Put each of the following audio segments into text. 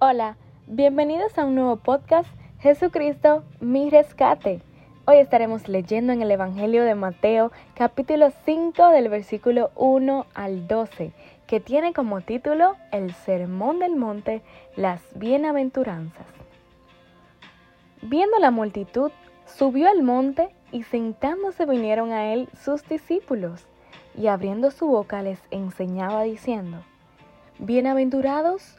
Hola, bienvenidos a un nuevo podcast Jesucristo, mi rescate. Hoy estaremos leyendo en el Evangelio de Mateo capítulo 5 del versículo 1 al 12, que tiene como título El Sermón del Monte, las Bienaventuranzas. Viendo la multitud, subió al monte y sentándose vinieron a él sus discípulos, y abriendo su boca les enseñaba diciendo, Bienaventurados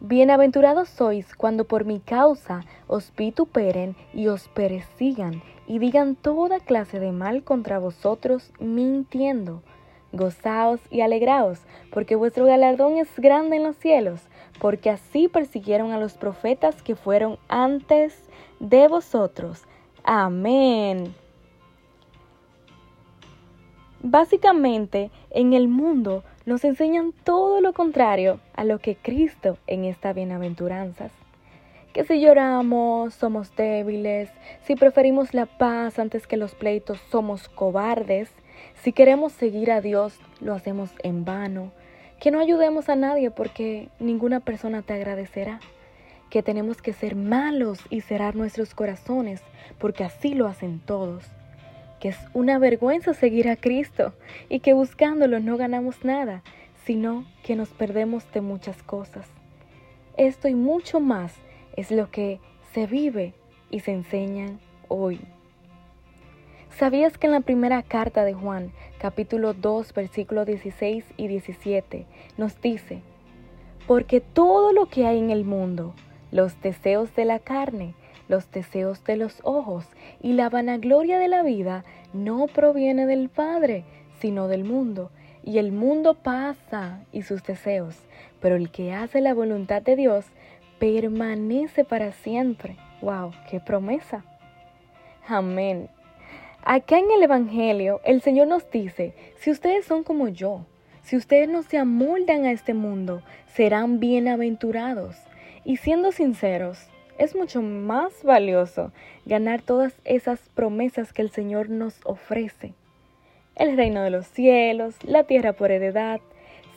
Bienaventurados sois cuando por mi causa os vituperen y os persigan y digan toda clase de mal contra vosotros mintiendo. Gozaos y alegraos, porque vuestro galardón es grande en los cielos, porque así persiguieron a los profetas que fueron antes de vosotros. Amén. Básicamente, en el mundo nos enseñan todo lo contrario a lo que Cristo en esta bienaventuranzas. Que si lloramos, somos débiles, si preferimos la paz antes que los pleitos, somos cobardes, si queremos seguir a Dios, lo hacemos en vano, que no ayudemos a nadie porque ninguna persona te agradecerá, que tenemos que ser malos y cerrar nuestros corazones porque así lo hacen todos que es una vergüenza seguir a Cristo y que buscándolo no ganamos nada, sino que nos perdemos de muchas cosas. Esto y mucho más es lo que se vive y se enseña hoy. ¿Sabías que en la primera carta de Juan, capítulo 2, versículos 16 y 17, nos dice, porque todo lo que hay en el mundo, los deseos de la carne, los deseos de los ojos y la vanagloria de la vida no proviene del Padre, sino del mundo. Y el mundo pasa y sus deseos, pero el que hace la voluntad de Dios permanece para siempre. ¡Wow! ¡Qué promesa! Amén. Acá en el Evangelio el Señor nos dice, si ustedes son como yo, si ustedes no se amoldan a este mundo, serán bienaventurados. Y siendo sinceros, es mucho más valioso ganar todas esas promesas que el Señor nos ofrece. El reino de los cielos, la tierra por heredad,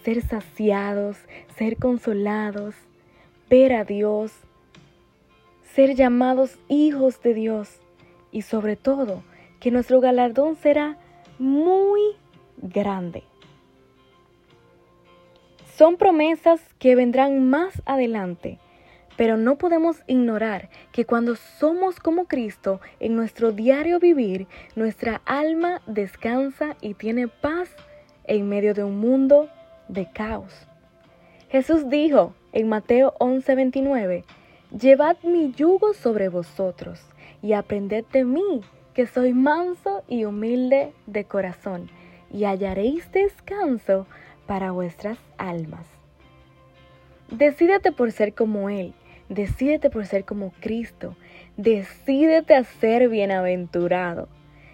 ser saciados, ser consolados, ver a Dios, ser llamados hijos de Dios y sobre todo que nuestro galardón será muy grande. Son promesas que vendrán más adelante pero no podemos ignorar que cuando somos como Cristo en nuestro diario vivir, nuestra alma descansa y tiene paz en medio de un mundo de caos. Jesús dijo en Mateo 11:29, Llevad mi yugo sobre vosotros y aprended de mí, que soy manso y humilde de corazón, y hallaréis descanso para vuestras almas. Decídete por ser como Él Decídete por ser como Cristo. Decídete a ser bienaventurado.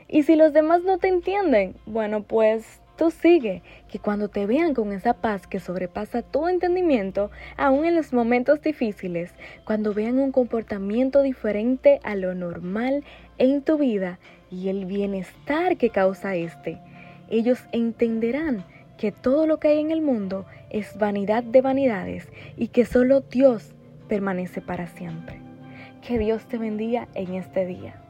Y si los demás no te entienden, bueno, pues tú sigue, que cuando te vean con esa paz que sobrepasa todo entendimiento, aun en los momentos difíciles, cuando vean un comportamiento diferente a lo normal en tu vida y el bienestar que causa este, ellos entenderán que todo lo que hay en el mundo es vanidad de vanidades y que solo Dios permanece para siempre. Que Dios te bendiga en este día.